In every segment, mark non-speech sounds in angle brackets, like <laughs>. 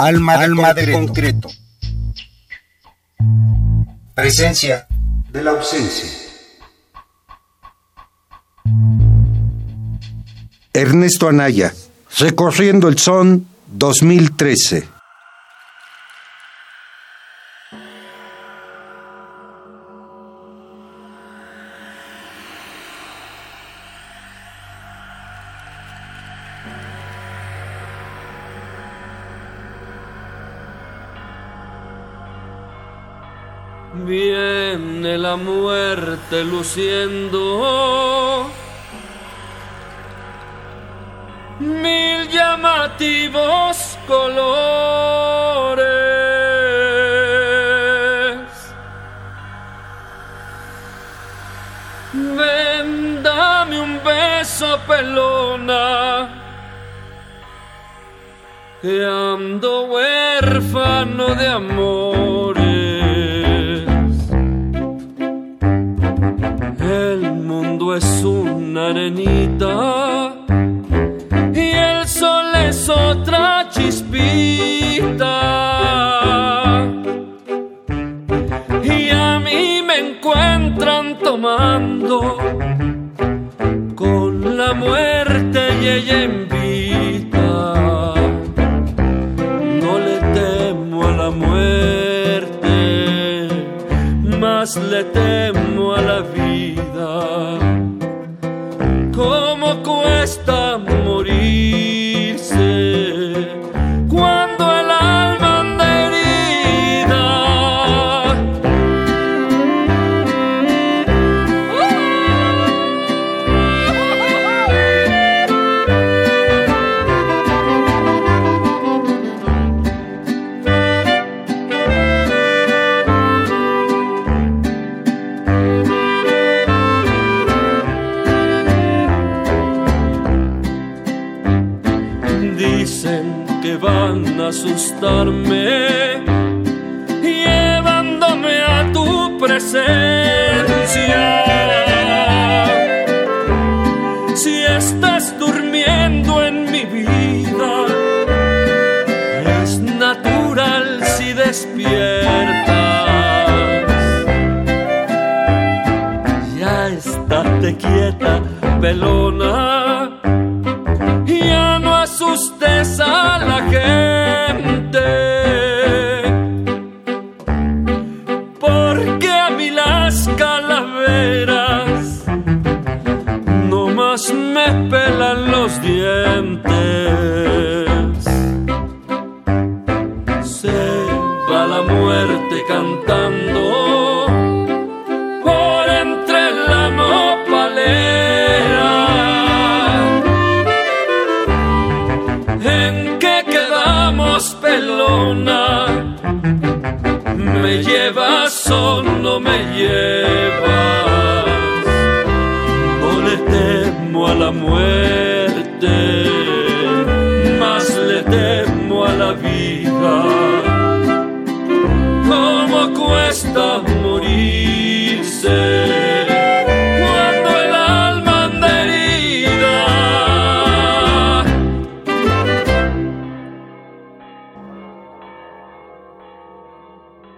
Alma de, Alma de concreto. Presencia de la ausencia. Ernesto Anaya, Recorriendo el Son 2013. Muerte luciendo mil llamativos colores. Ven, dame un beso, pelona, que ando huérfano de amores. Es una arenita y el sol es otra chispita. Y a mí me encuentran tomando con la muerte y ella invita. No le temo a la muerte, más le temo a la vida cómo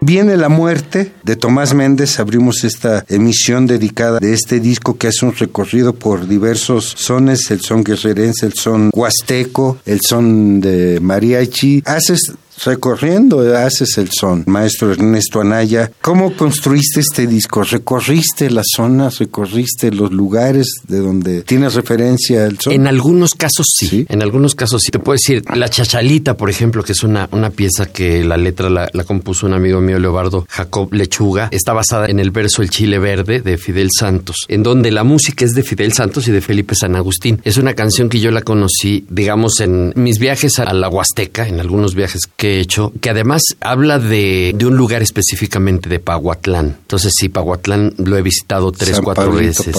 Viene la muerte de Tomás Méndez. Abrimos esta emisión dedicada de este disco que hace un recorrido por diversos sones, el son guerrerense, el son huasteco, el son de mariachi. Haces recorriendo haces el son. Maestro Ernesto Anaya, ¿cómo construiste este disco? ¿Recorriste las zonas, recorriste los lugares de donde tienes referencia al son? En algunos casos sí, en algunos casos sí. Te puedo decir, La Chachalita, por ejemplo, que es una, una pieza que la letra la, compuso un amigo mío, Leobardo Jacob Lechuga, está basada en el verso El Chile Verde de Fidel Santos, en donde la música es de Fidel Santos y de Felipe San Agustín. Es una canción que yo la conocí, digamos, en mis viajes a la Huasteca, en algunos viajes que hecho, que además habla de, un lugar específicamente de Pahuatlán. Entonces, sí, Pahuatlán lo he visitado tres, cuatro veces.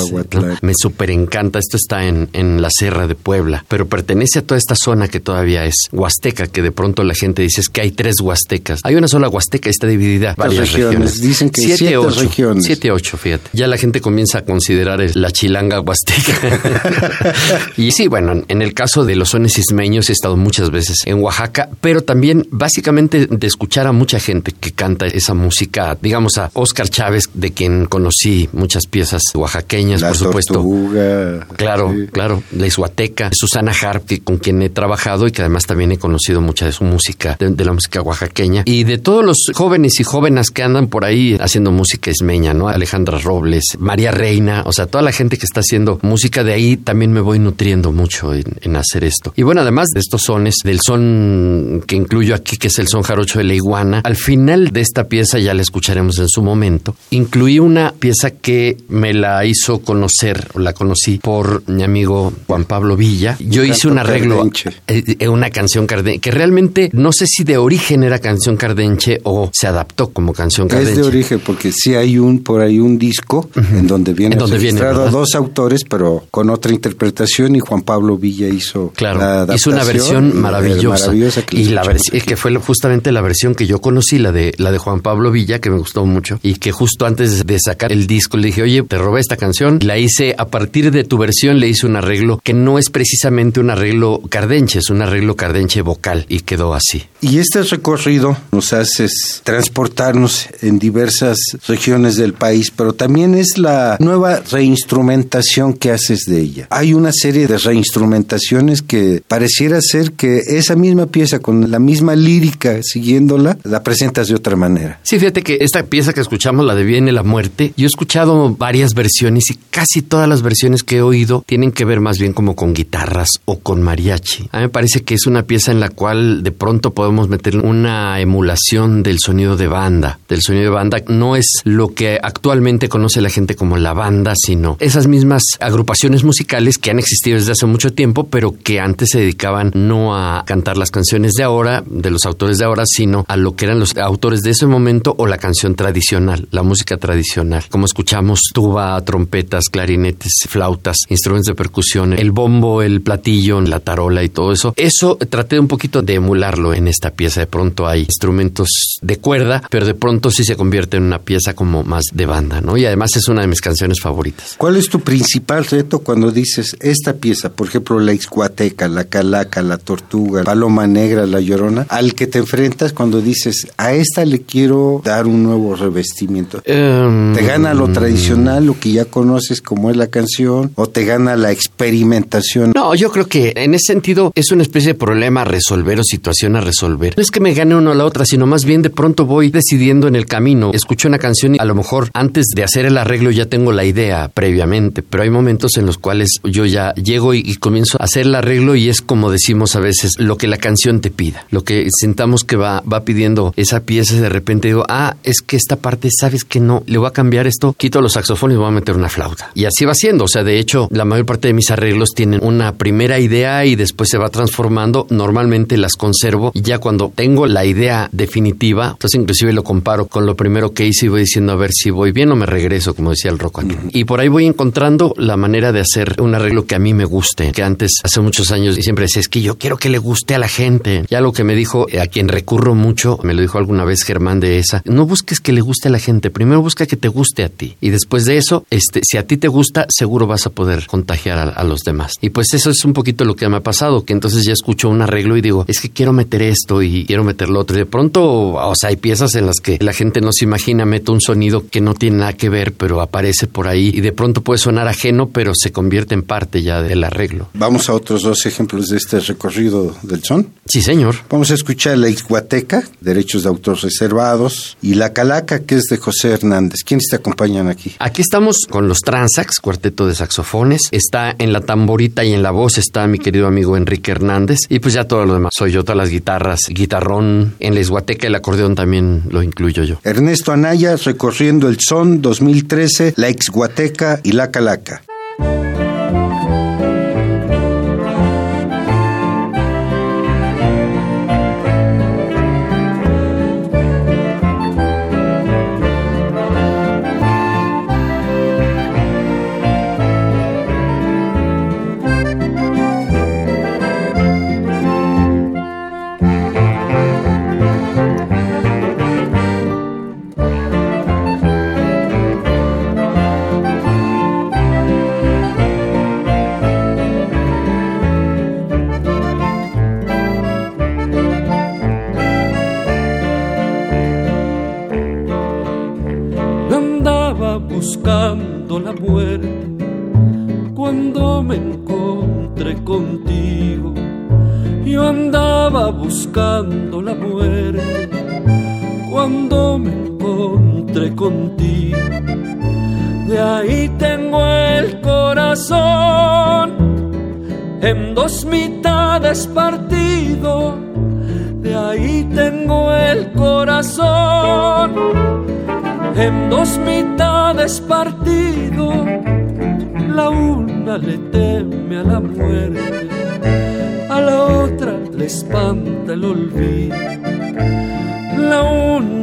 Me súper encanta. Esto está en, en la Sierra de Puebla, pero pertenece a toda esta zona que todavía es Huasteca, que de pronto la gente dice es que hay tres Huastecas. Hay una sola Huasteca, está dividida varias regiones. Dicen que siete, ocho, regiones. Siete, ocho, fíjate. Ya la gente comienza a considerar la chilanga Huasteca. <laughs> <laughs> y sí, bueno, en el caso de los sones ismeños he estado muchas veces en Oaxaca, pero también básicamente de escuchar a mucha gente que canta esa música, digamos a Oscar Chávez, de quien conocí muchas piezas oaxaqueñas, por supuesto. Tortuga, claro, claro, la Ishuateca, Susana Harp, con quien he trabajado y que además también he conocido mucha de su música, de, la música oaxaqueña, y de todos los jóvenes y jóvenes que andan por ahí haciendo música esmeña, ¿no? Alejandra Robles, María Reina, o sea, toda la gente que está haciendo música de ahí también me voy nutriendo mucho en, en hacer esto. Y bueno, además de estos sones, del son que incluyo aquí, que es el son jarocho de la iguana, al final de esta pieza, ya la escucharemos en su momento, incluí una pieza que me la hizo conocer, o la conocí por mi amigo Juan Pablo Villa. Yo hice un arreglo, eh, eh, una canción cardenche, que realmente no sé si de origen era canción cardenche o se adaptó como canción cardenche. Es de origen, porque sí hay un por ahí un disco en donde viene registrado dos autores, pero con otra interpretación y Juan Pablo Villa hizo claro, la hizo una versión maravillosa, y la versión que fue justamente la versión que yo conocí, la de la de Juan Pablo Villa, que me gustó mucho y que justo antes de sacar el disco le dije, oye, te robé esta canción, la hice a partir de tu versión, le hice un arreglo que no es precisamente un arreglo cardenche, es un arreglo cardenche vocal y quedó así. Y este recorrido nos hace transportarnos en diversas regiones del país, pero también es la nueva reinstrumentación que haces de ella. Hay una serie de reinstrumentaciones que pareciera ser que esa misma pieza con la misma lírica siguiéndola, la presentas de otra manera. Sí, fíjate que esta pieza que escuchamos, la de Viene la muerte, yo he escuchado varias versiones y casi todas las versiones que he oído tienen que ver más bien como con guitarras o con mariachi. A mí me parece que es una pieza en la cual de pronto podemos meter una emulación del sonido de banda. Del sonido de banda no es lo que actualmente conoce la gente como la banda, sino esas mismas agrupaciones musicales que han existido desde hace mucho tiempo, pero que antes se dedicaban no a cantar las canciones de ahora, de los autores de ahora, sino a lo que eran los autores de ese momento o la canción tradicional, la música tradicional. Como escuchamos tuba, trompetas, clarinetes, flautas, instrumentos de percusión, el bombo, el platillo, la tarola y todo eso. Eso traté un poquito de emularlo en esta pieza. De pronto hay instrumentos de cuerda, pero de pronto sí se convierte en una pieza como más de banda, ¿no? Y además es una de mis canciones favoritas. ¿Cuál es tu principal reto cuando dices esta pieza? Por ejemplo, la Ixcuateca, la Calaca, la Tortuga, Paloma Negra, la Llorona, al que te enfrentas cuando dices a esta le quiero dar un nuevo revestimiento. Em, ¿Te gana lo tradicional, lo que ya conoces como es la canción, o te gana la experimentación? No, yo creo que en ese sentido es una especie de problema a resolver o situación a resolver. No es que me gane uno a la otra, sino más bien de pronto voy decidiendo en el camino. Escucho una canción y a lo mejor antes de hacer el arreglo ya tengo la idea previamente, pero hay momentos en los cuales yo ya llego y, comienzo a hacer el arreglo y es como decimos a veces, lo que la canción te pida, lo que sintamos que va, va pidiendo esa pieza y de repente digo, ah, es que esta parte, sabes que no, le voy a cambiar esto, quito los saxofones y voy a meter una flauta. Y así va siendo, o sea, de hecho, la mayor parte de mis arreglos tienen una primera idea y después se va transformando, normalmente las conservo y ya cuando tengo la idea definitiva, entonces inclusive lo comparo con lo primero que hice y voy diciendo a ver si voy bien o me regreso, como decía el rock aquí. Y por ahí voy encontrando la manera de hacer un arreglo que a mí me guste, que antes, hace muchos años, siempre decía, es que yo quiero que le guste a la gente. Ya lo que me dijo, a quien recurro mucho, me lo dijo alguna vez Germán de esa, no busques que le guste a la gente, primero busca que te guste a ti. Y después de eso, este, si a ti te gusta, seguro vas a poder contagiar a, los demás. Y pues eso es un poquito lo que me ha pasado, que entonces ya escucho un arreglo y digo, es que quiero meter esto y quiero meter lo otro. Y de pronto, o sea, hay piezas en las que la gente no se imagina, meto un sonido que no tiene nada que ver, pero aparece por ahí y de pronto puede sonar ajeno, pero se convierte en parte ya del arreglo. Vamos a otros dos ejemplos de este recorrido del son. Sí, señor. Vamos a escuchar la Ixhuateca, derechos de autor reservados, y la Calaca, que es de José Hernández. ¿Quiénes te acompañan aquí? Aquí estamos con los Transax, cuarteto de saxofones. Está en la tamborita y en la voz está mi querido amigo Enrique Hernández. Y pues ya todo lo demás. Soy yo, todas las guitarras, guitarrón. En la Ixhuateca el acordeón también lo incluyo yo. Ernesto Anaya, recorriendo el son 2013, la Ixhuateca y la Calaca.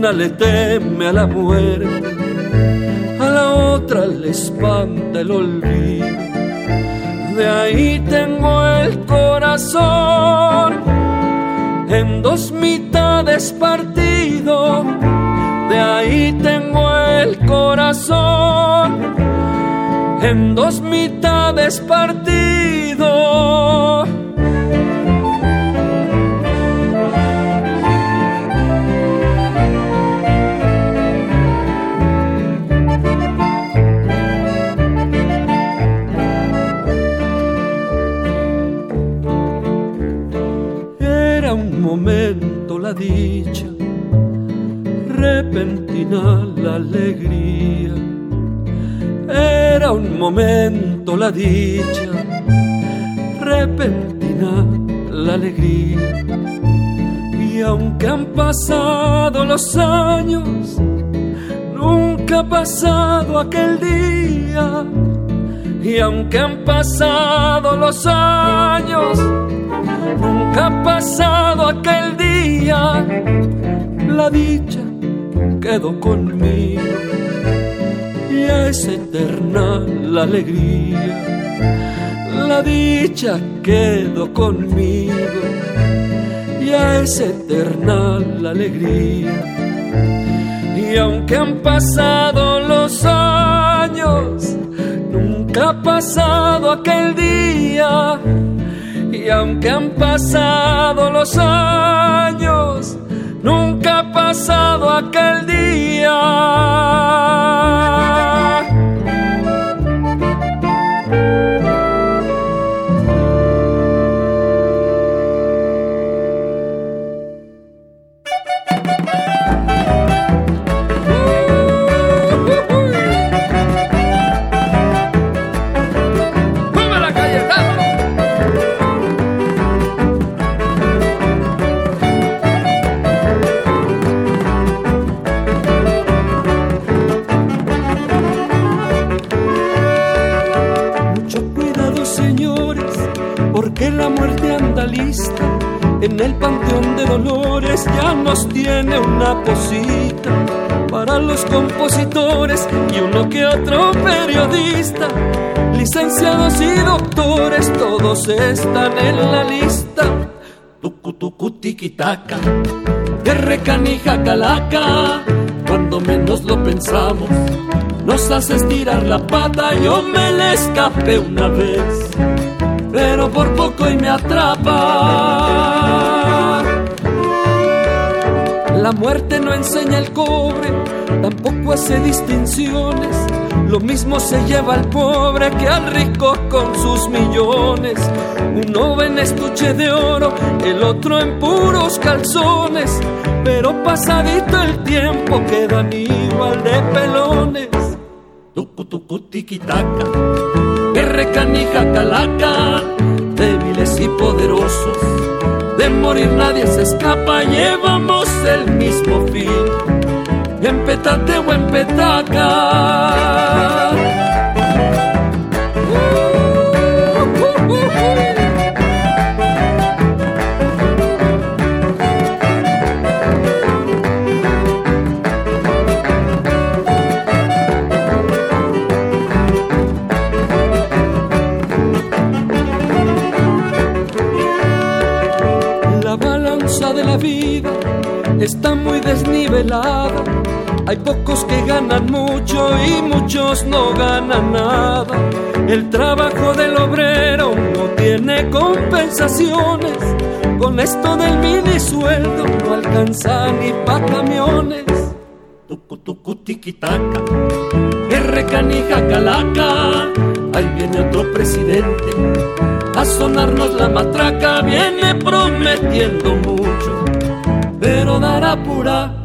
Una le teme a la muerte, a la otra le espanta el olvido. De ahí tengo el corazón en dos mitades partido. De ahí tengo el corazón en dos mitades partido. La dicha, repentina la alegría era un momento la dicha, repentina la alegría. Y aunque han pasado los años, nunca ha pasado aquel día. Y aunque han pasado los años, nunca ha pasado aquel día. La dicha quedó conmigo es eterna la alegría. La dicha quedó conmigo, ya es eterna la alegría. Y aunque han pasado los años, nunca ha pasado aquel día. Y aunque han pasado los años, nunca ha pasado aquel día. Están en la lista. Tucu tucu tiquitaca, que canija calaca, cuando menos lo pensamos, nos hace estirar la pata. Yo me le escapé una vez pero por poco y me atrapa. La muerte no enseña el cobre, tampoco hace distinciones. Lo mismo se lleva al pobre que al rico con sus millones. Uno ve en estuche de oro, el otro en puros calzones. Pero pasadito el tiempo quedan igual de pelones. Tucu tucu tiquitaca que canija calaca, débiles y poderosos. De morir nadie se escapa, llevamos el mismo fin. En petate o en. Hay pocos que ganan mucho y muchos no ganan nada. El trabajo del obrero no tiene compensaciones. Con esto del mini sueldo no alcanza ni pa' camiones. Tucu tucu tiquitaca, R canija calaca. Ahí viene otro presidente a sonarnos la matraca. Viene pronto metiendo mucho, pero dará pura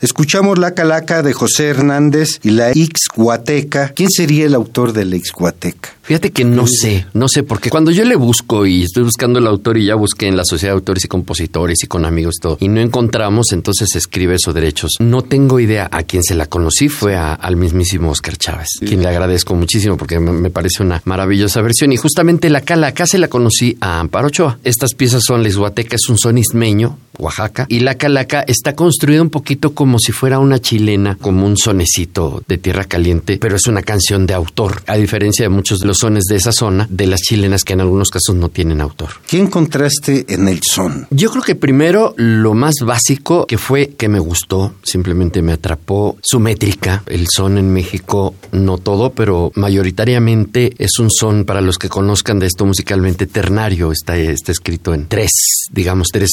Escuchamos La Calaca de José Hernández y la Ixhuateca. ¿Quién sería el autor de la Ixhuateca? Fíjate que no sé, no sé, porque cuando yo le busco y estoy buscando el autor y ya busqué en la Sociedad de Autores y Compositores y con amigos y todo, y no encontramos, entonces escribe esos derechos. No tengo idea a quién se la conocí, fue al mismísimo Oscar Chávez, quien le agradezco muchísimo porque me, parece una maravillosa versión. Y justamente la Calaca se la conocí a Amparo Ochoa. Estas piezas son la es un son ismeño, Oaxaca, y la Calaca está construida un poquito como si fuera una chilena, como un sonecito de tierra caliente, pero es una canción de autor, a diferencia de muchos de los sones de esa zona, de las chilenas que en algunos casos no tienen autor. ¿Qué encontraste en el son? Yo creo que primero lo más básico que fue que me gustó, simplemente me atrapó su métrica. El son en México, no todo, pero mayoritariamente es un son, para los que conozcan de esto musicalmente, ternario. Está, está escrito en tres, digamos, tres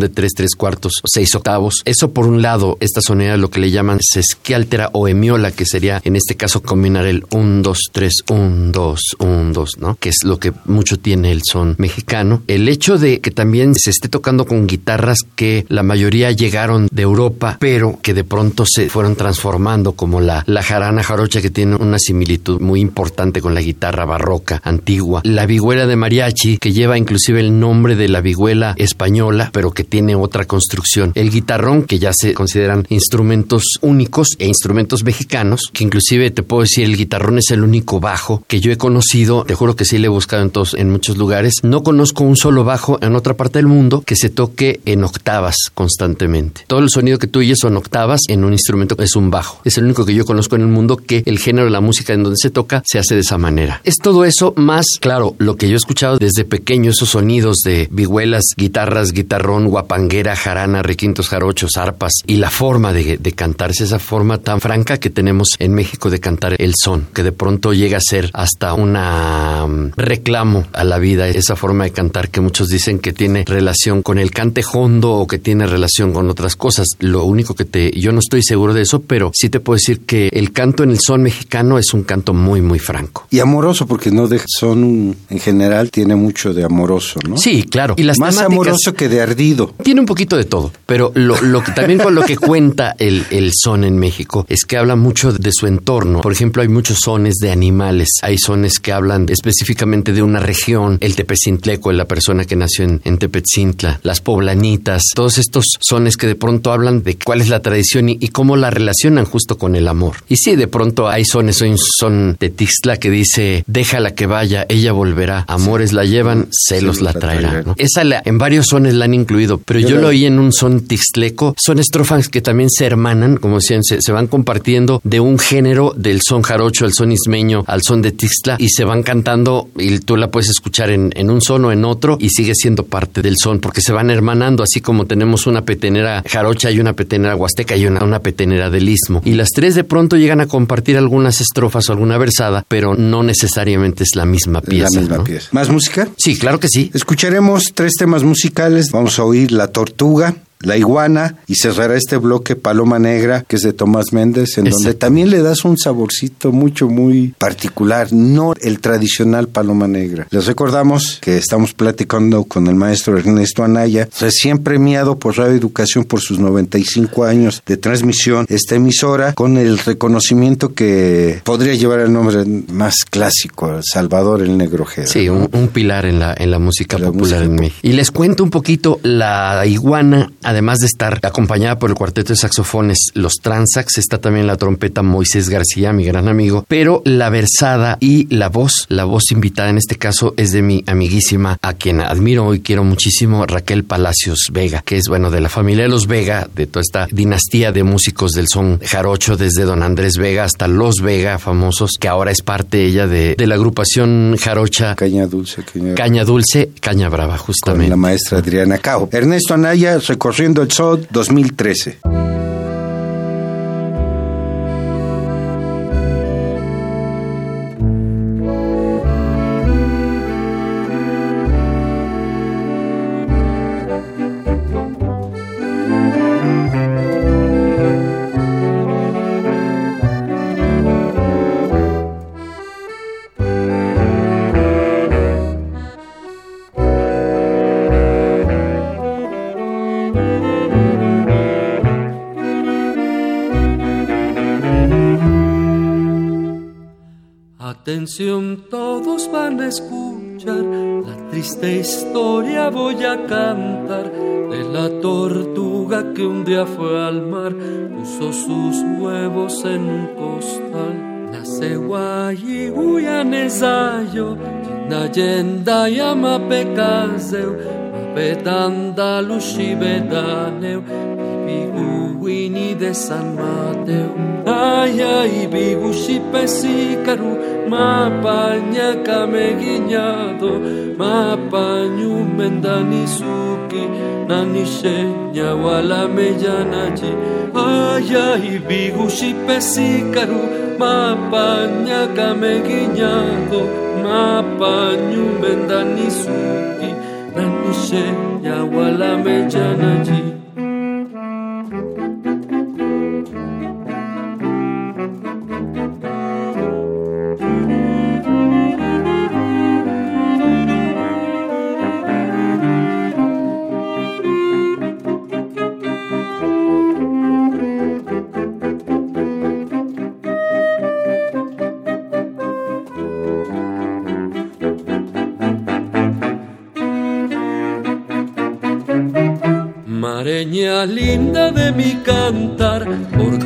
de tres, tres cuartos, seis octavos. Eso por un lado, esta sonera lo que le llaman sesquialtera o emiola, que sería en este caso combinar el 1, 2, 3, 1, 2, 1, 2, ¿no? Que es lo que mucho tiene el son mexicano. El hecho de que también se esté tocando con guitarras que la mayoría llegaron de Europa, pero que de pronto se fueron transformando, como la, la jarana jarocha, que tiene una similitud muy importante con la guitarra barroca antigua. La vihuela de mariachi, que lleva inclusive el nombre de la vihuela española, pero que tiene otra construcción. El guitarrón, que ya se consideran instrumentos únicos e instrumentos mexicanos, que inclusive te puedo decir, el guitarrón es el único bajo que yo he conocido, te juro que sí le he buscado en, todos, en muchos lugares. No conozco un solo bajo en otra parte del mundo que se toque en octavas constantemente. Todo el sonido que tú oyes son octavas en un instrumento es un bajo. Es el único que yo conozco en el mundo que el género de la música en donde se toca se hace de esa manera. Es todo eso más, claro, lo que yo he escuchado desde pequeño, esos sonidos de vihuelas, guitarras, guitarrón, guapanguera, jarana, requintos, jarochos, arpas y la forma de, de cantarse, esa forma tan franca que tenemos en México de cantar el son, que de pronto llega a ser hasta un um, reclamo a la vida, esa forma de cantar que muchos dicen que tiene relación con el cante hondo o que tiene relación con otras cosas. Lo único que te, yo no estoy seguro de eso, pero sí te puedo decir que el canto en el son mexicano es un canto muy, muy franco. Y amoroso, porque no de son en general tiene mucho de amoroso, ¿no? Sí, claro. Y las Más amoroso que de ardido. Tiene un poquito de todo, pero lo, lo que también con lo que cuenta el, el son en México es que habla mucho de su entorno. Por ejemplo, hay muchos sones de animales, hay sones que hablan específicamente de una región, el Tepecintleco, la persona que nació en, en Tepetzintla, las poblanitas, todos estos sones que de pronto hablan de cuál es la tradición y, cómo la relacionan justo con el amor. Y sí, de pronto hay sones, hay un son de Tixla que dice, déjala que vaya, ella volverá, amores la llevan, celos la traerá. Esa en varios sones la han incluido, pero yo, lo oí en un son tixleco, son estrofas que también se hermanan, como decían, se, se van compartiendo de un género del son jarocho al son ismeño al son de Tixla y se van cantando y tú la puedes escuchar en, en un son o en otro y sigue siendo parte del son porque se van hermanando, así como tenemos una petenera jarocha y una petenera huasteca y una, una petenera del istmo. Y las tres de pronto llegan a compartir algunas estrofas o alguna versada, pero no necesariamente es la misma pieza. La misma pieza. ¿Más música? Sí, claro que sí. Escucharemos tres temas musicales. Vamos a oír La Tortuga, la Iguana y cerrará este bloque Paloma Negra, que es de Tomás Méndez, en donde también le das un saborcito mucho, muy particular, no el tradicional Paloma Negra. Les recordamos que estamos platicando con el maestro Ernesto Anaya, recién premiado por Radio Educación por sus 95 años de transmisión, esta emisora, con el reconocimiento que podría llevar el nombre más clásico, Salvador el Negro Sí, un, pilar en la, en la música popular en México. Y les cuento un poquito, la Iguana además de estar acompañada por el cuarteto de saxofones Los Transax, está también la trompeta Moisés García, mi gran amigo, pero la versada y la voz, la voz invitada en este caso es de mi amiguísima, a quien admiro y quiero muchísimo, Raquel Palacios Vega, que es bueno de la familia de los Vega, de toda esta dinastía de músicos del son jarocho, desde don Andrés Vega hasta los Vega famosos, que ahora es parte ella de, la agrupación jarocha Caña Dulce, Caña, Dulce, Caña Brava, justamente. Con la maestra Adriana Cao. Ernesto Anaya, Corriendo el Sol 2013. Voy a cantar de la tortuga que un día fue al mar, puso sus huevos en un costal. Nace guayi uyanezayo, yenda yama pekazeu, mapetanda bedaneu, Biguini de San Mateo. Ay, ay, bigushi pesícaro, mapaña cameguiñado, mapañu mendanisuki, nanishenya wala meyanachi. Ay, ay, bigushi pesícaro, mapaña cameguiñado, mapañu mendanisuki, nanishenya wala meyanachi.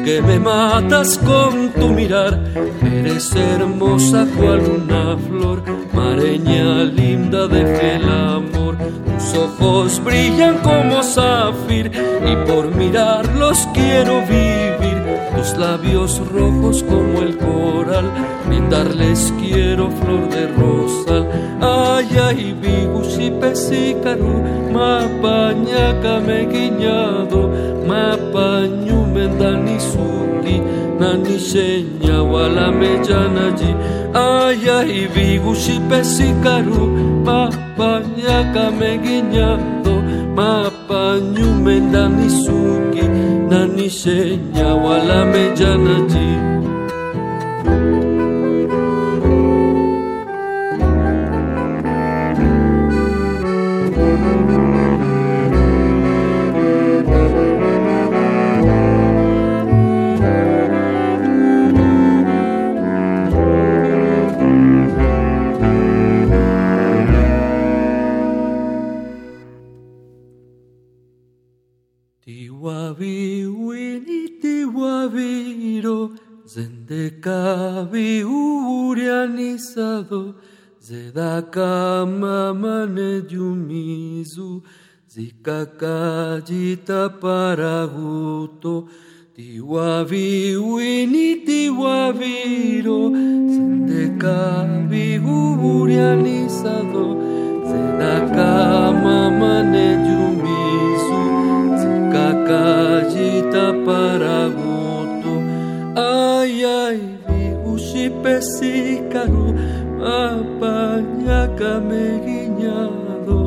Porque me matas con tu mirar. Eres hermosa cual una flor, mareña linda de fiel amor. Tus ojos brillan como zafir y por mirarlos quiero vivir. Tus labios rojos como el coral, brindarles quiero flor de rosal. Ay, ay, bigushi pesícaro, mapaña me guiñado, mapañu nanishenya wala mejanaji. Ay, ay, bigushi pesícaro, mapaña me guiñado, mapañu kama mane jumizu zikakajita paraguto tiwavi wini tiwaviro sendeka vigurianizado zedakama mane jumizu zikakajita paraguto ay ay vigushipesikaru mapañakame guiñado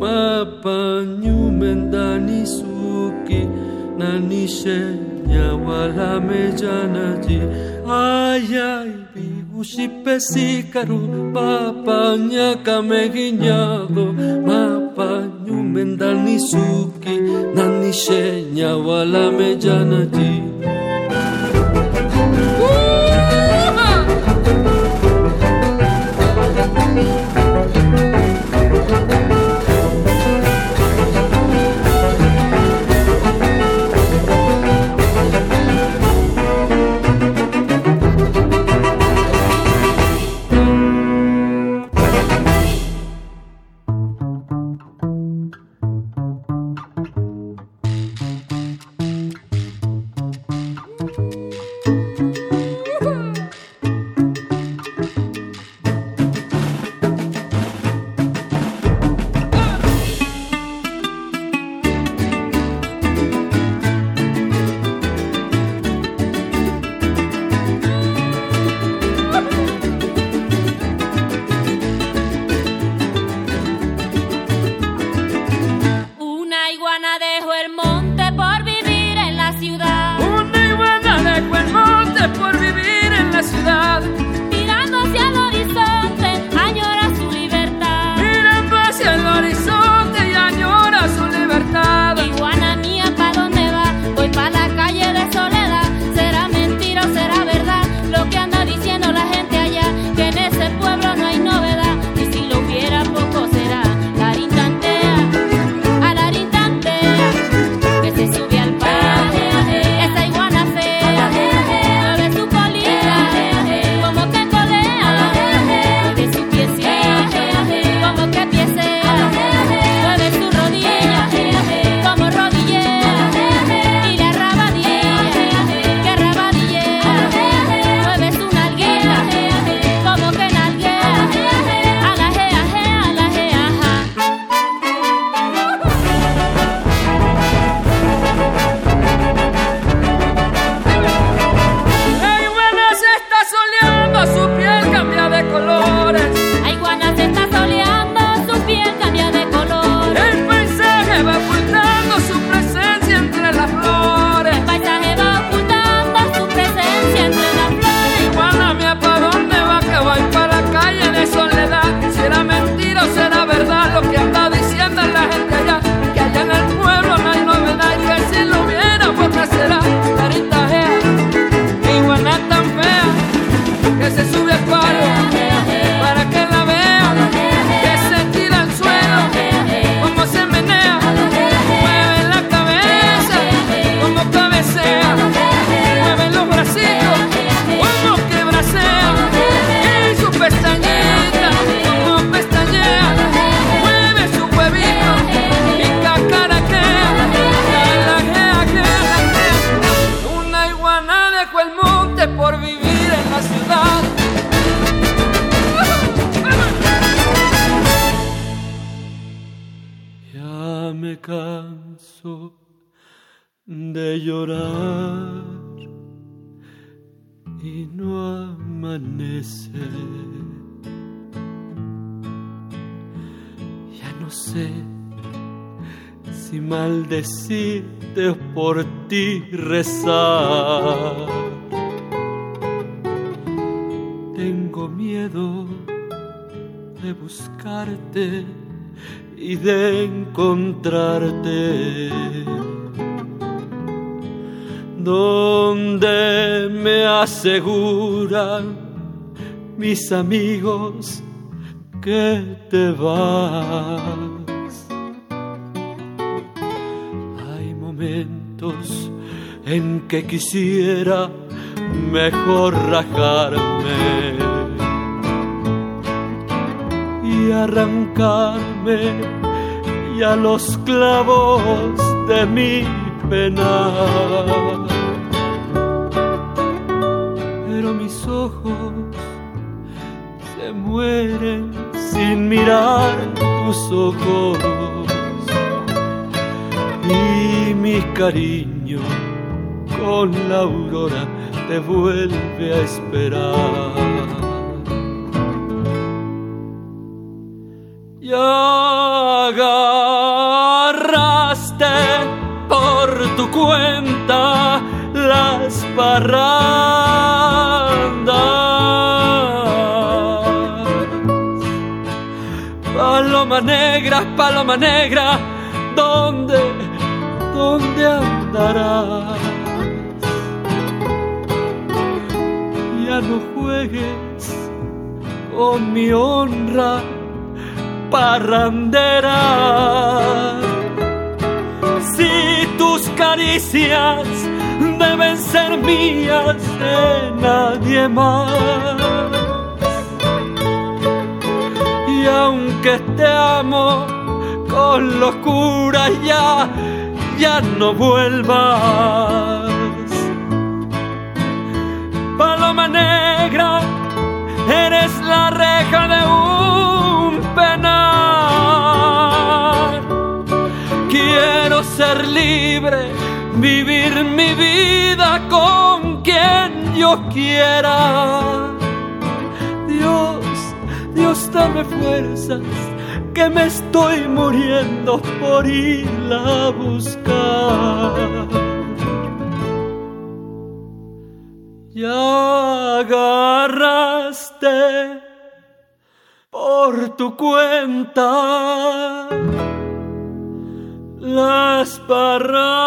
mapañu mendanisuki nanishenya walame yanaji ay ay bigushipesikaru mapañakame guiñado mapañu mendanisuki nanishenya walame yanaji por ti rezar. Tengo miedo de buscarte y de encontrarte donde me aseguran mis amigos que te vas. Momentos en que quisiera mejor rajarme y arrancarme ya los clavos de mi pena se mueren sin mirar tus ojos y mi cariño con la aurora te vuelve a esperar. Ya agarraste por tu cuenta las parrandas paloma negra, paloma negra, ¿dónde, dónde andarás? Ya no juegues con mi honra parrandera. Si tus caricias deben ser mías de nadie más y aunque te amo con locura ya, ya no vuelvas. Paloma negra, eres la reja de un penar. Quiero ser libre, vivir mi vida con quien yo quiera. Dios Dios dame fuerzas, que me estoy muriendo por irla a buscar. Ya agarraste por tu cuenta las parrandas.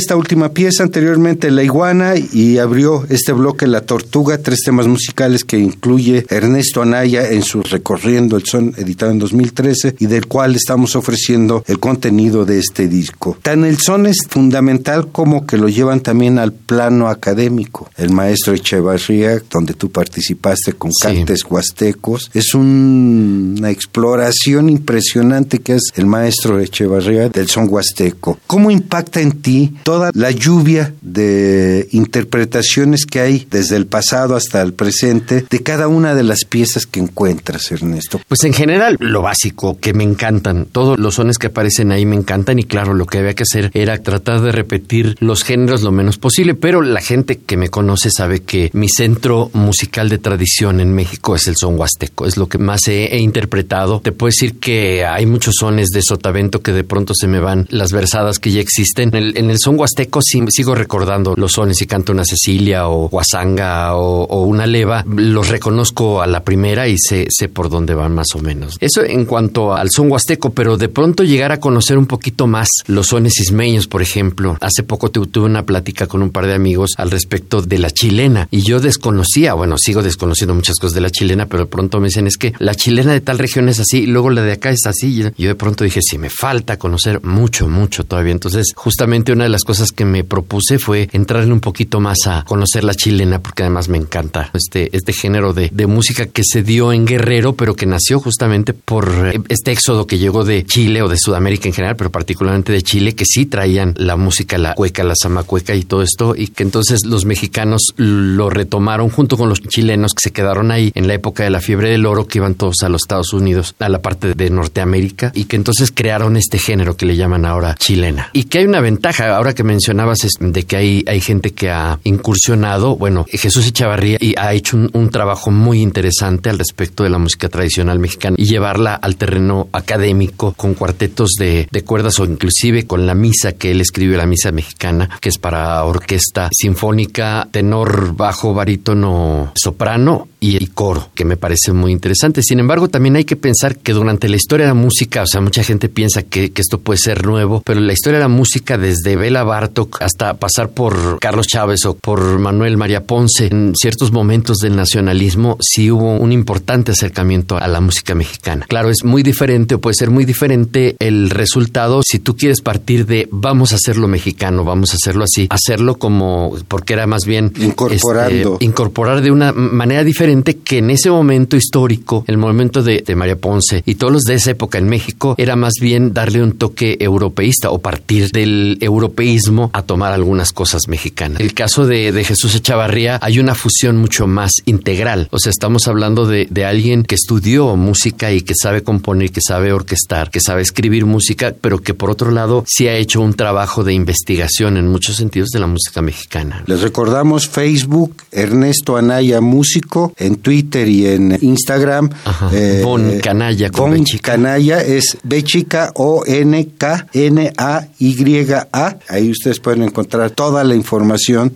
Esta última pieza, anteriormente La Iguana y abrió este bloque La Tortuga, tres temas musicales que incluye Ernesto Anaya en su Recorriendo el Son, editado en 2013 y del cual estamos ofreciendo el contenido de este disco. Tan el son es fundamental como que lo llevan también al plano académico. El maestro Echevarría, donde tú participaste con cantes huastecos, es una exploración impresionante que es el maestro Echevarría del son huasteco. ¿Cómo impacta en ti toda la lluvia de interpretaciones que hay desde el pasado hasta el presente de cada una de las piezas que encuentras, Ernesto? Pues en general, lo básico, que me encantan. Todos los sones que aparecen ahí me encantan y claro, lo que había que hacer era tratar de repetir los géneros lo menos posible, pero la gente que me conoce sabe que mi centro musical de tradición en México es el son huasteco, es lo que más he, interpretado. Te puedo decir que hay muchos sones de sotavento que de pronto se me van las versadas que ya existen en el son huasteco sigo recordando los sones, si canto una Cecilia o Guasanga o, una leva, los reconozco a la primera y sé, sé por dónde van más o menos. Eso en cuanto al son huasteco, pero de pronto llegar a conocer un poquito más los sones ismeños, por ejemplo. Hace poco tuve una plática con un par de amigos al respecto de la chilena y yo desconocía, bueno, sigo desconociendo muchas cosas de la chilena, pero de pronto me dicen es que la chilena de tal región es así y luego la de acá es así. Y yo de pronto dije, sí, me falta conocer mucho, mucho todavía. Entonces, justamente una de las cosas que me propuse fue entrarle un poquito más a conocer la chilena, porque además me encanta este, este género de, de música que se dio en Guerrero, pero que nació justamente por este éxodo que llegó de Chile o de Sudamérica en general, pero particularmente de Chile, que sí traían la música, la cueca, la zamacueca y todo esto, y que entonces los mexicanos lo retomaron junto con los chilenos que se quedaron ahí en la época de la fiebre del oro, que iban todos a los Estados Unidos, a la parte de Norteamérica, y que entonces crearon este género que le llaman ahora chilena. Y que hay una ventaja, ahora que mencionabas, de que hay, hay gente que ha incursionado, bueno, Jesús Echavarría y ha hecho un, trabajo muy interesante al respecto de la música tradicional mexicana y llevarla al terreno académico con cuartetos de, de cuerdas o inclusive con la misa que él escribió, la misa mexicana, que es para orquesta sinfónica, tenor, bajo, barítono, soprano y, coro, que me parece muy interesante. Sin embargo, también hay que pensar que durante la historia de la música, o sea, mucha gente piensa que, esto puede ser nuevo, pero la historia de la música desde Bartok hasta pasar por Carlos Chávez o por Manuel María Ponce, en ciertos momentos del nacionalismo sí hubo un importante acercamiento a la música mexicana. Claro, es muy diferente o puede ser muy diferente el resultado si tú quieres partir de vamos a hacerlo mexicano, vamos a hacerlo así, hacerlo como porque era más bien incorporando este, incorporar de una manera diferente que en ese momento histórico, el momento de, María Ponce y todos los de esa época en México era más bien darle un toque europeísta o partir del europeísmo a tomar algunas cosas mexicanas. El caso de, Jesús Echavarría hay una fusión mucho más integral, o sea, estamos hablando de, de alguien que estudió música y que sabe componer, que sabe orquestar, que sabe escribir música, pero que por otro lado sí ha hecho un trabajo de investigación en muchos sentidos de la música mexicana. Les recordamos Facebook, Ernesto Anaya Músico, en Twitter y en Instagram. Eh, bon Canalla con Bon Canalla es B chica O N K N A Y A. Ahí ustedes pueden encontrar toda la información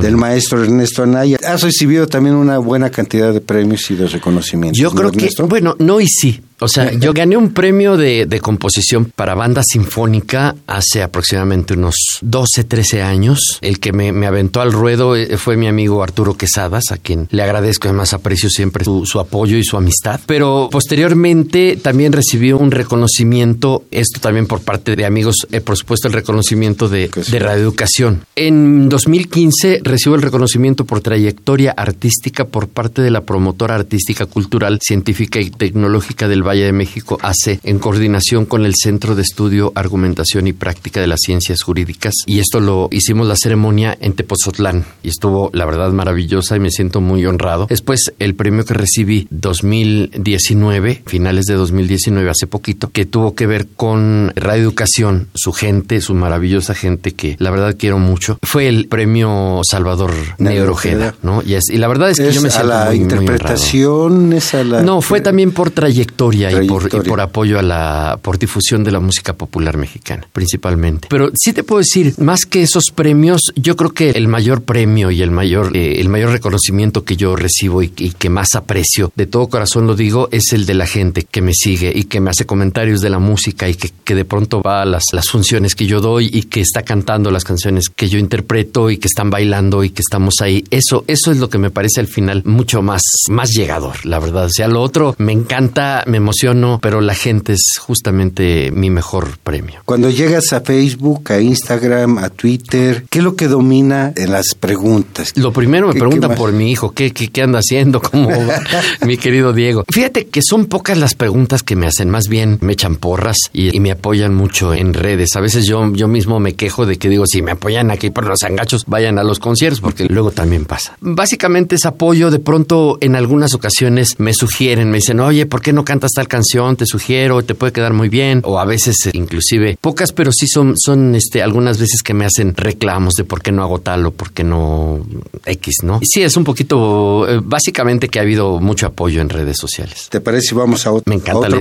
del maestro Ernesto Anaya. Has recibido también una buena cantidad de premios y de reconocimientos. Yo creo que, bueno, no y sí. O sea, yo gané un premio de, de, composición para banda sinfónica hace aproximadamente unos 12, 13 años. El que me, me, aventó al ruedo eh, fue mi amigo Arturo Quesadas, a quien le agradezco, además aprecio siempre su, su apoyo y su amistad. Pero posteriormente también recibí un reconocimiento, esto también por parte de amigos, eh, por supuesto el reconocimiento de, de radioeducación. En 2015 recibo el reconocimiento por trayectoria artística por parte de la promotora artística, cultural, científica y tecnológica del Valle de México hace en coordinación con el Centro de Estudio, Argumentación y Práctica de las Ciencias Jurídicas. Y esto lo hicimos la ceremonia en Tepozotlán y estuvo, la verdad, maravillosa y me siento muy honrado. Después, el premio que recibí 2019, finales de 2019, hace poquito, que tuvo que ver con Radio Educación, su gente, su maravillosa gente que la verdad quiero mucho, fue el premio Salvador Neurojeda, ¿no? Y, es, y la verdad es que yo me siento a la interpretación, es a la... No, fue también por trayectoria y por, apoyo a la, por difusión de la música popular mexicana, principalmente. Pero sí te puedo decir, más que esos premios, yo creo que el mayor premio y el mayor, eh, el mayor reconocimiento que yo recibo y, que más aprecio, de todo corazón lo digo, es el de la gente que me sigue y que me hace comentarios de la música y que, que de pronto va a las, las funciones que yo doy y que está cantando las canciones que yo interpreto y que están bailando y que estamos ahí. Eso, eso es lo que me parece al final mucho más, más llegador, la verdad. O sea, lo otro me encanta, me emociono, pero la gente es justamente mi mejor premio. Cuando llegas a Facebook, a Instagram, a Twitter, ¿qué es lo que domina en las preguntas? Lo primero me preguntan por mi hijo, ¿qué, qué, anda haciendo? <laughs> ¿Cómo va? <laughs> mi querido Diego? Fíjate que son pocas las preguntas que me hacen, más bien me echan porras y, me apoyan mucho en redes. A veces yo, yo mismo me quejo de que digo, si me apoyan aquí por los angachos, vayan a los conciertos, porque luego también pasa. Básicamente es apoyo, de pronto en algunas ocasiones me sugieren, me dicen, oye, ¿por qué no cantas tal canción, te sugiero, te puede quedar muy bien, o a veces eh, inclusive pocas, pero sí son, son este, algunas veces que me hacen reclamos de por qué no hago tal o por qué no X, ¿no? Y sí, es un poquito, eh, básicamente que ha habido mucho apoyo en redes sociales. ¿Te parece si vamos a, otro,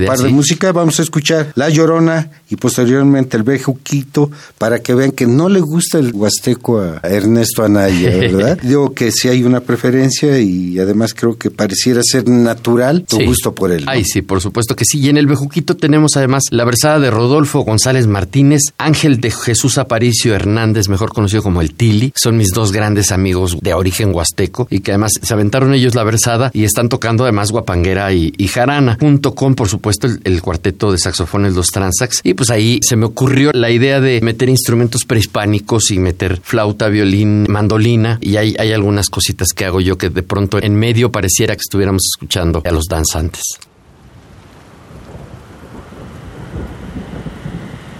par de música? Vamos a escuchar La Llorona y posteriormente El Bejuquito para que vean que no le gusta el huasteco a Ernesto Anaya, <laughs> ¿verdad? Digo que sí hay una preferencia y además creo que pareciera ser natural tu gusto por él. Ay, sí, por supuesto que sí. Y en El Bejuquito tenemos además la versada de Rodolfo González Martínez, Ángel de Jesús Aparicio Hernández, mejor conocido como el Tili. Son mis dos grandes amigos de origen huasteco y que además se aventaron ellos la versada y están tocando además guapanguera y, jarana, junto con, por supuesto, el, cuarteto de saxofones Los Transax. Y pues ahí se me ocurrió la idea de meter instrumentos prehispánicos y meter flauta, violín, mandolina. Y hay algunas cositas que hago yo que de pronto en medio pareciera que estuviéramos escuchando a los danzantes.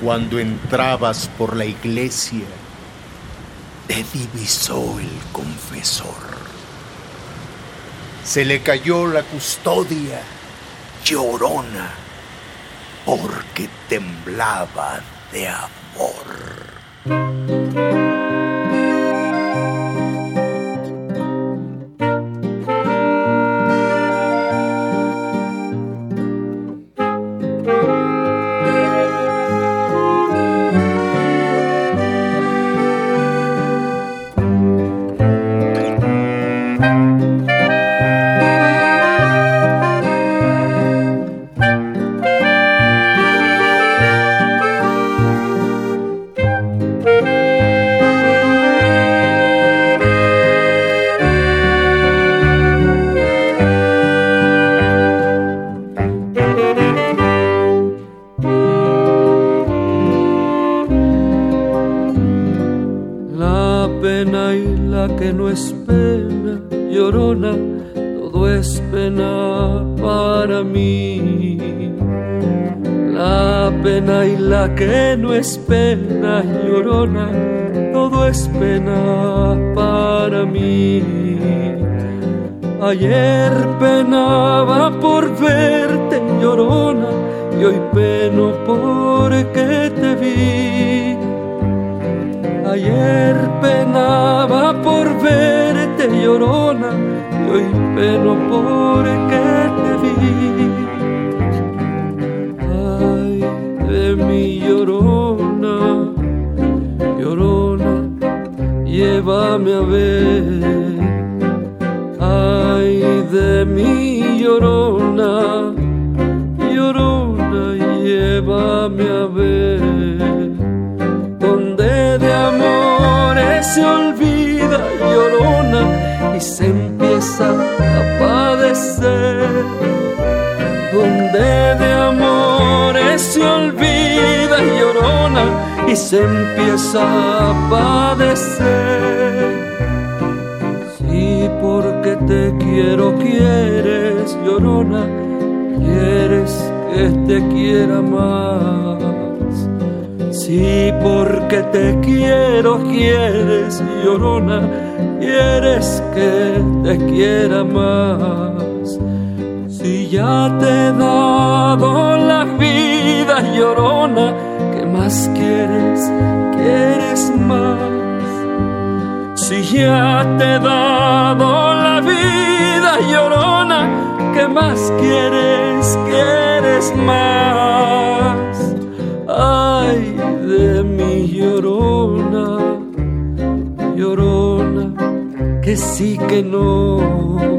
Cuando entrabas por la iglesia, te divisó el confesor. Se le cayó la custodia, llorona, porque temblaba de amor. Se empieza a padecer porque te quiero, quieres, llorona, quieres que te quiera más. Sí, porque te quiero, quieres, llorona, quieres que te quiera más. Si ya te he dado la vida, llorona, ¿qué más quieres? ¿Quieres más? Si ya te he dado la vida llorona, ¿qué más quieres? ¿Quieres más? Ay, de mi llorona, llorona, que sí que no.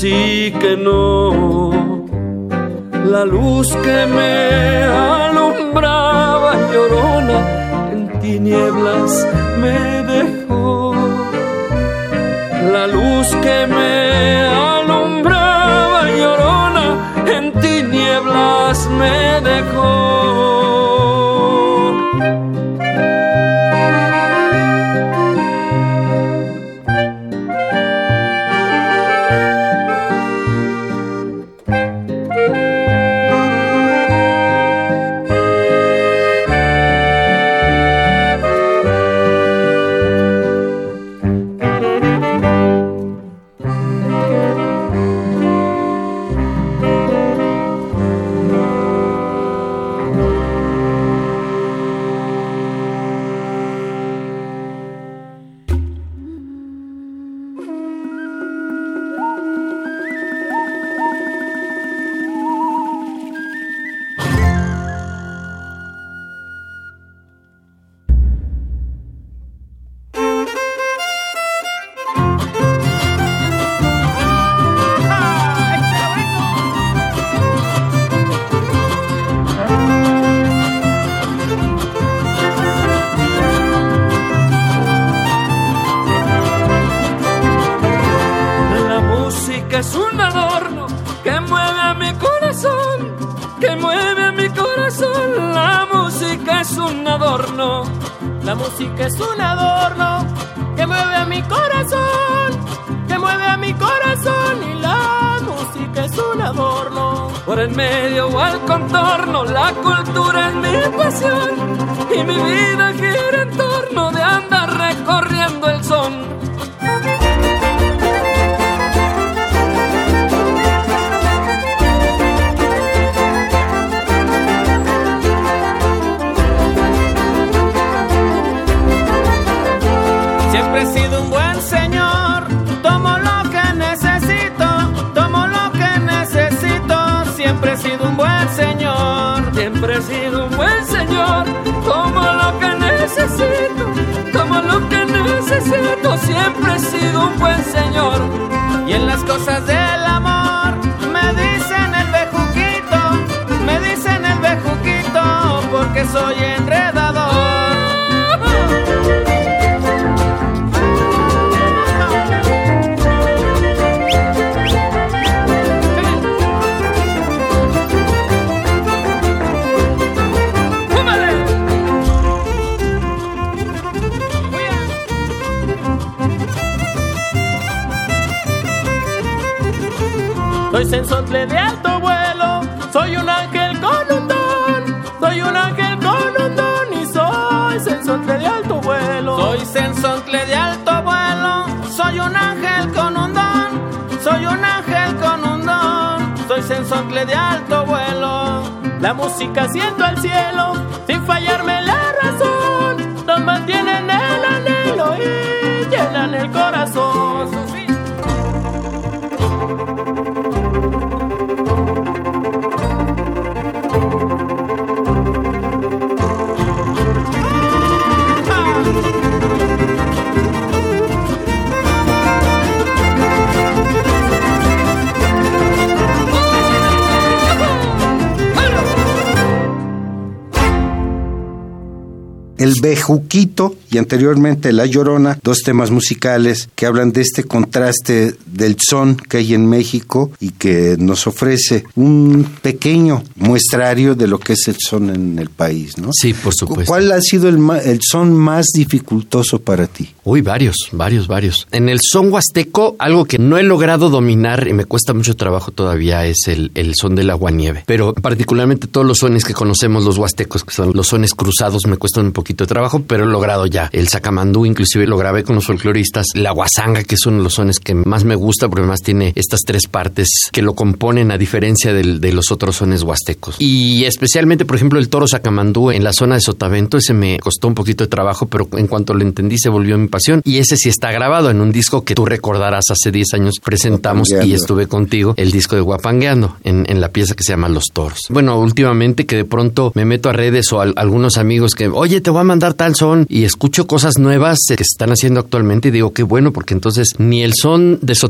Sí que no. La luz que me alumbraba llorona en tinieblas me las cosas del sensontle de alto vuelo. La música siento al cielo, sin fallarme la razón, nos mantienen el anhelo y llenan el corazón. El Bejuquito y anteriormente La Llorona, dos temas musicales que hablan de este contraste del son que hay en México y que nos ofrece un pequeño muestrario de lo que es el son en el país, ¿no? Sí, por supuesto. ¿Cuál ha sido el, el son más dificultoso para ti? Uy, varios, varios, varios. En el son huasteco, algo que no he logrado dominar y me cuesta mucho trabajo todavía es el, el son del aguanieve. Pero particularmente todos los sones que conocemos los huastecos, que son los sones cruzados, me cuestan un poquito de trabajo, pero he logrado ya. El sacamandú, inclusive lo grabé con los folcloristas. La guasanga, que son los sones que más me gusta, porque además tiene estas tres partes que lo componen a diferencia del, de los otros sones huastecos. Y especialmente, por ejemplo, el toro sacamandú en la zona de Sotavento, ese me costó un poquito de trabajo, pero en cuanto lo entendí se volvió mi pasión. Y ese sí está grabado en un disco que tú recordarás hace 10 años presentamos y estuve contigo, el disco de Guapangueando, en, en, la pieza que se llama Los Toros. Bueno, últimamente que de pronto me meto a redes o a, a algunos amigos que, oye, te voy a mandar tal son y escucho cosas nuevas que se están haciendo actualmente y digo, qué bueno, porque entonces ni el son de Sotavento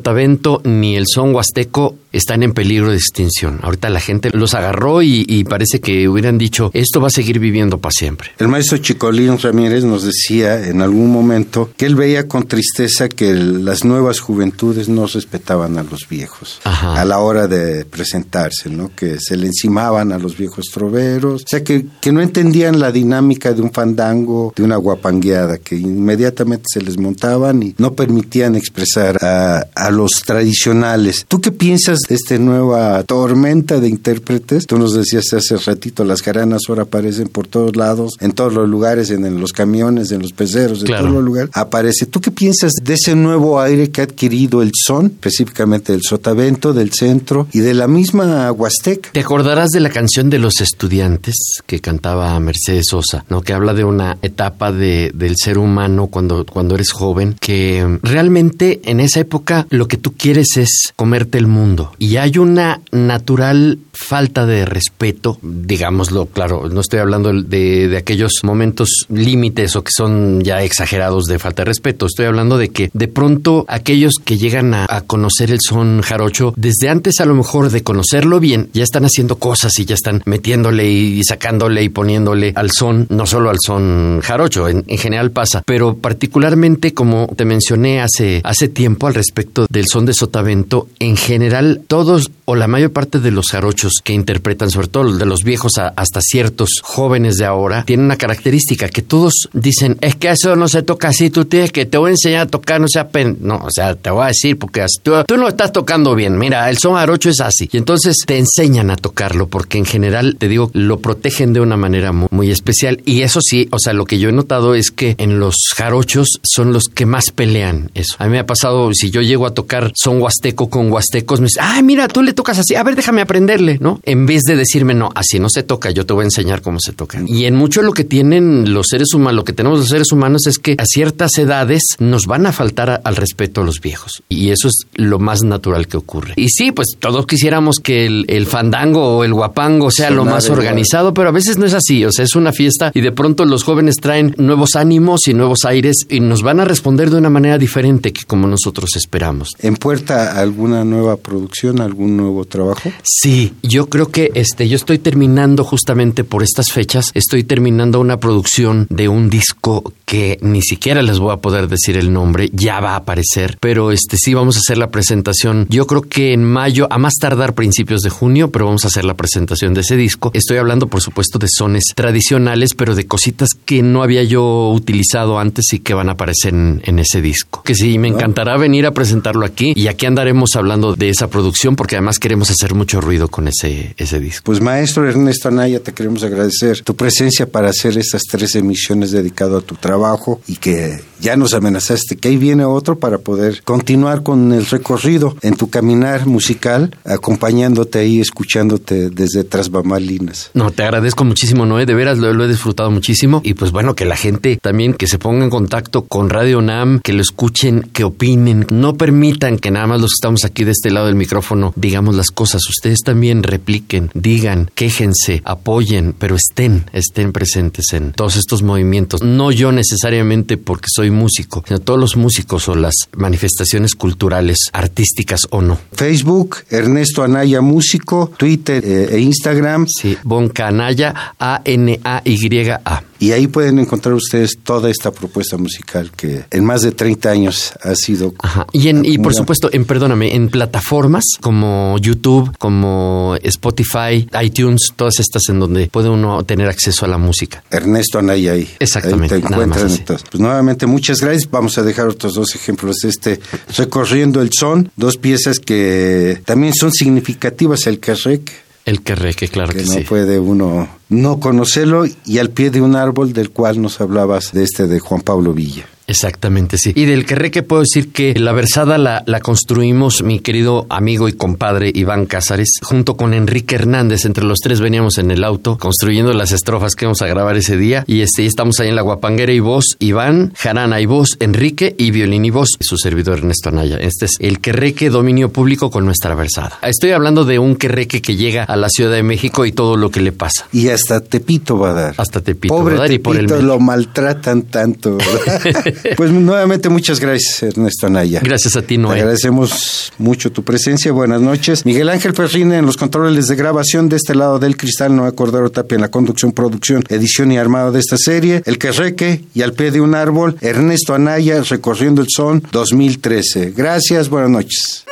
ni el son huasteco están en peligro de extinción. Ahorita la gente los agarró y, y, parece que hubieran dicho, esto va a seguir viviendo para siempre. El maestro Chicolín Ramírez nos decía en algún momento que él veía con tristeza que las nuevas juventudes no respetaban a los viejos Ajá. a la hora de presentarse, ¿no? Que se le encimaban a los viejos troveros, o sea, que, que no entendían la dinámica de un fandango, de una guapangueada, que inmediatamente se les montaban y no permitían expresar a, a los tradicionales. ¿Tú qué piensas de esta nueva tormenta de intérpretes? Tú nos decías hace ratito, las jaranas ahora aparecen por todos lados, en todos los lugares, en, en los camiones, en los peceros, en claro. todos los lugares. Aparece. ¿Tú qué piensas de ese nuevo aire que ha adquirido el son, específicamente del sotavento, del centro y de la misma Huasteca? ¿Te acordarás de la canción de los estudiantes que cantaba Mercedes Sosa, ¿no? que habla de una etapa de, del ser humano cuando, cuando eres joven, que realmente en esa época lo que tú quieres es comerte el mundo Y hay una natural falta de respeto, digámoslo, claro, no estoy hablando de, de aquellos momentos límites o que son ya exagerados de falta de respeto, estoy hablando de que de pronto aquellos que llegan a, a conocer el son jarocho, desde antes a lo mejor de conocerlo bien, ya están haciendo cosas y ya están metiéndole y sacándole y poniéndole al son, no solo al son jarocho, en, en general pasa, pero particularmente como te mencioné hace, hace tiempo al respecto del son de sotavento, en general todos o la mayor parte de los jarochos que interpretan, sobre todo de los viejos hasta ciertos jóvenes de ahora, tienen una característica que todos dicen, es que eso no se toca así, tú tienes que, te voy a enseñar a tocar, no sea pen... No, o sea, te voy a decir porque tú, no estás tocando bien, mira, el son jarocho es así. Y entonces te enseñan a tocarlo porque en general, te digo, lo protegen de una manera muy, especial. Y eso sí, o sea, lo que yo he notado es que en los jarochos son los que más pelean eso. A mí me ha pasado, si yo llego a tocar son huasteco con huastecos, me dicen, ay, mira, tú le tocas así, a ver, déjame aprenderle, ¿no? En vez de decirme, no, así no se toca, yo te voy a enseñar cómo se toca. Y en mucho lo que tienen los seres humanos, lo que tenemos los seres humanos es que a ciertas edades nos van a faltar a, al respeto a los viejos. Y eso es lo más natural que ocurre. Y sí, pues todos quisiéramos que el, el fandango o el guapango sea lo más organizado, pero a veces no es así. O sea, es una fiesta y de pronto los jóvenes traen nuevos ánimos y nuevos aires y nos van a responder de una manera diferente que como nosotros esperamos. ¿En puerta alguna nueva producción, algún nuevo trabajo? Sí, yo creo que este, yo estoy terminando justamente por estas fechas, estoy terminando una producción de un disco que ni siquiera les voy a poder decir el nombre, ya va a aparecer, pero este sí vamos a hacer la presentación. Yo creo que en mayo, a más tardar principios de junio, pero vamos a hacer la presentación de ese disco. Estoy hablando, por supuesto, de sones tradicionales, pero de cositas que no había yo utilizado antes y que van a aparecer en, en ese disco. Que sí, me encantará venir a presentarlo aquí y aquí andaremos hablando de esa producción porque además queremos hacer mucho ruido con ese, ese disco. Pues maestro Ernesto Anaya, te queremos agradecer tu presencia para hacer estas tres emisiones dedicado a tu trabajo y que ya nos amenazaste que ahí viene otro para poder continuar con el recorrido en tu caminar musical, acompañándote ahí, escuchándote desde tras bambalinas. No, te agradezco muchísimo, Noé, de veras lo, lo, he disfrutado muchísimo y pues bueno, que la gente también que se ponga en contacto con Radio NAM, que lo escuchen, que opinen, no permitan que nada más los que estamos aquí de este lado del micrófono digamos las cosas, ustedes también repliquen, digan, quéjense, apoyen, pero estén, estén presentes en todos estos movimientos. No yo necesariamente porque soy músico, sino todos los músicos o las manifestaciones culturales, artísticas o no. Facebook, Ernesto Anaya Músico, Twitter eh, e Instagram. Sí, Bonca Anaya, A-N-A-Y-A. Y ahí pueden encontrar ustedes toda esta propuesta musical que en más de 30 años ha sido. Ajá. Y, en, y por supuesto, en, perdóname, en plataformas como YouTube, como Spotify, iTunes, todas estas en donde puede uno tener acceso a la música. Ernesto Anaya ahí. Exactamente. Ahí te encuentran. Entonces, pues nuevamente, muchas gracias. Vamos a dejar otros dos ejemplos este Recorriendo el Son, dos piezas que también son significativas, el Carrec. El Carreque, claro que, que no sí. puede uno no conocerlo y al pie de un árbol del cual nos hablabas de este de Juan Pablo Villa. Exactamente, sí. Y del Querreque puedo decir que la versada la, la, construimos mi querido amigo y compadre Iván Cázares, junto con Enrique Hernández. Entre los tres veníamos en el auto construyendo las estrofas que vamos a grabar ese día. Y este, estamos ahí en la Guapanguera y voz Iván, Jarana y voz Enrique y violín y voz su servidor Ernesto Anaya. Este es el Querreque dominio público con nuestra versada. Estoy hablando de un Querreque que llega a la Ciudad de México y todo lo que le pasa. Y hasta Tepito va a dar. Hasta Tepito Pobre va a dar Tepito, y por el lo maltratan tanto. <laughs> <laughs> Pues nuevamente muchas gracias, Ernesto Anaya. Gracias a ti, Noé. Te agradecemos mucho tu presencia. Buenas noches. Miguel Ángel Ferrine en los controles de grabación de este lado del cristal, Noé Cordero Tapia en la conducción, producción, edición y armado de esta serie. El Querreque y al pie de un árbol, Ernesto Anaya recorriendo el son 2013. Gracias, buenas noches.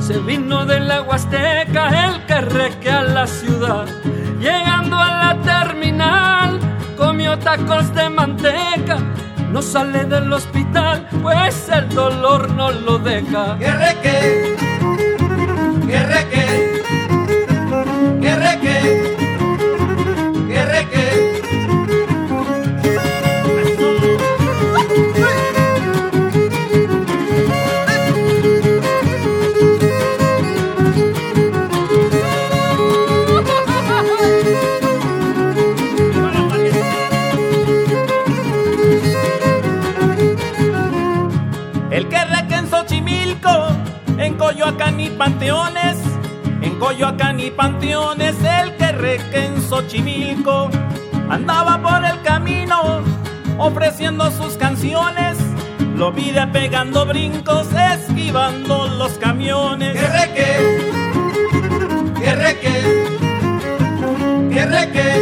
Se vino de la Huasteca el Querreque a la ciudad. Llegando a la terminal, comió tacos de manteca. No sale del hospital, pues el dolor no lo deja. Querreque, querreque, Panteones, en Coyoacán y Panteones, el que reque en Xochimilco, andaba por el camino ofreciendo sus canciones. Lo vide pegando brincos, esquivando los camiones. Que reque, que reque, que reque.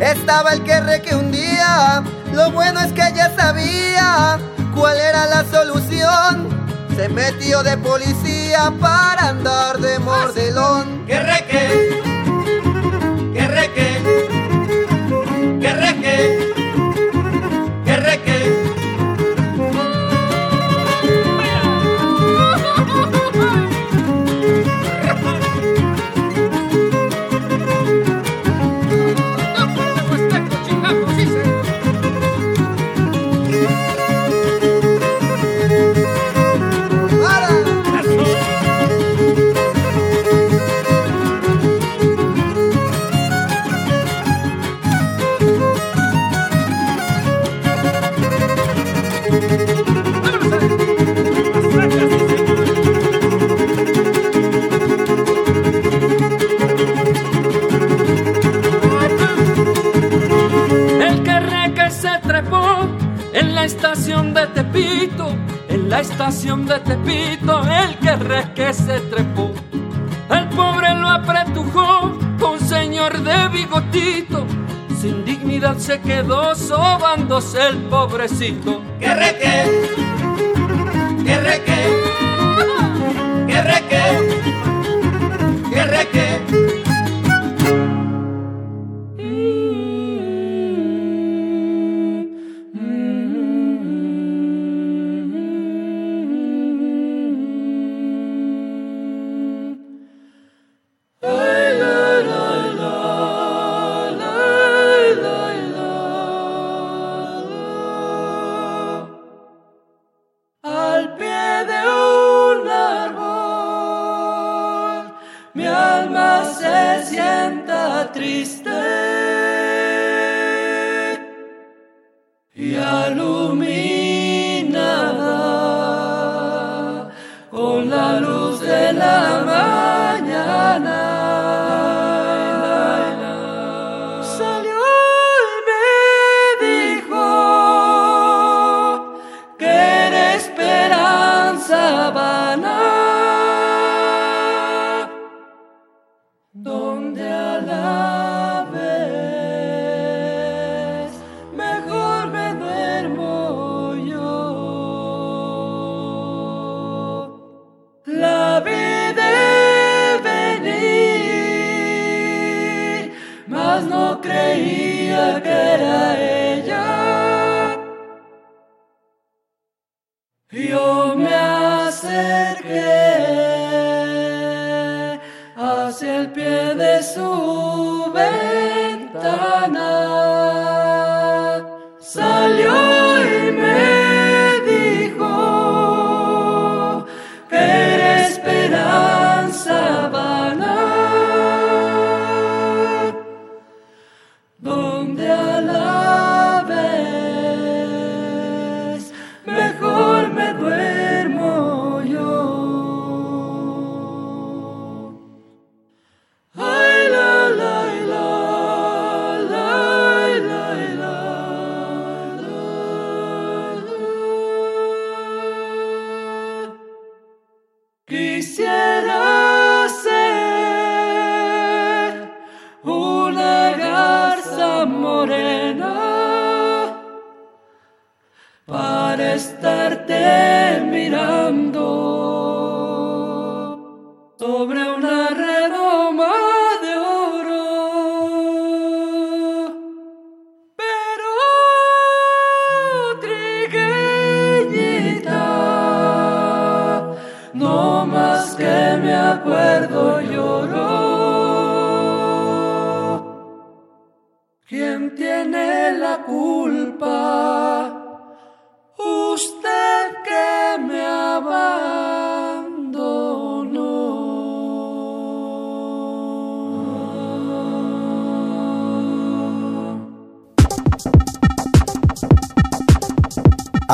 Estaba el que que un día. Lo bueno es que ya sabía cuál era la solución. Se metió de policía para andar de mordelón. Que reque, estación de Tepito, el que que se trepó. El pobre lo apretujó, un señor de bigotito. Sin dignidad se quedó sobándose el pobrecito. ¡Que reque! ¡Que reque! ¡Que reque! ¡Que reque! bem.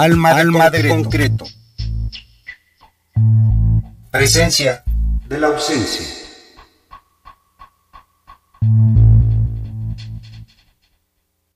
Alma, Alma de concreto. Presencia de la ausencia.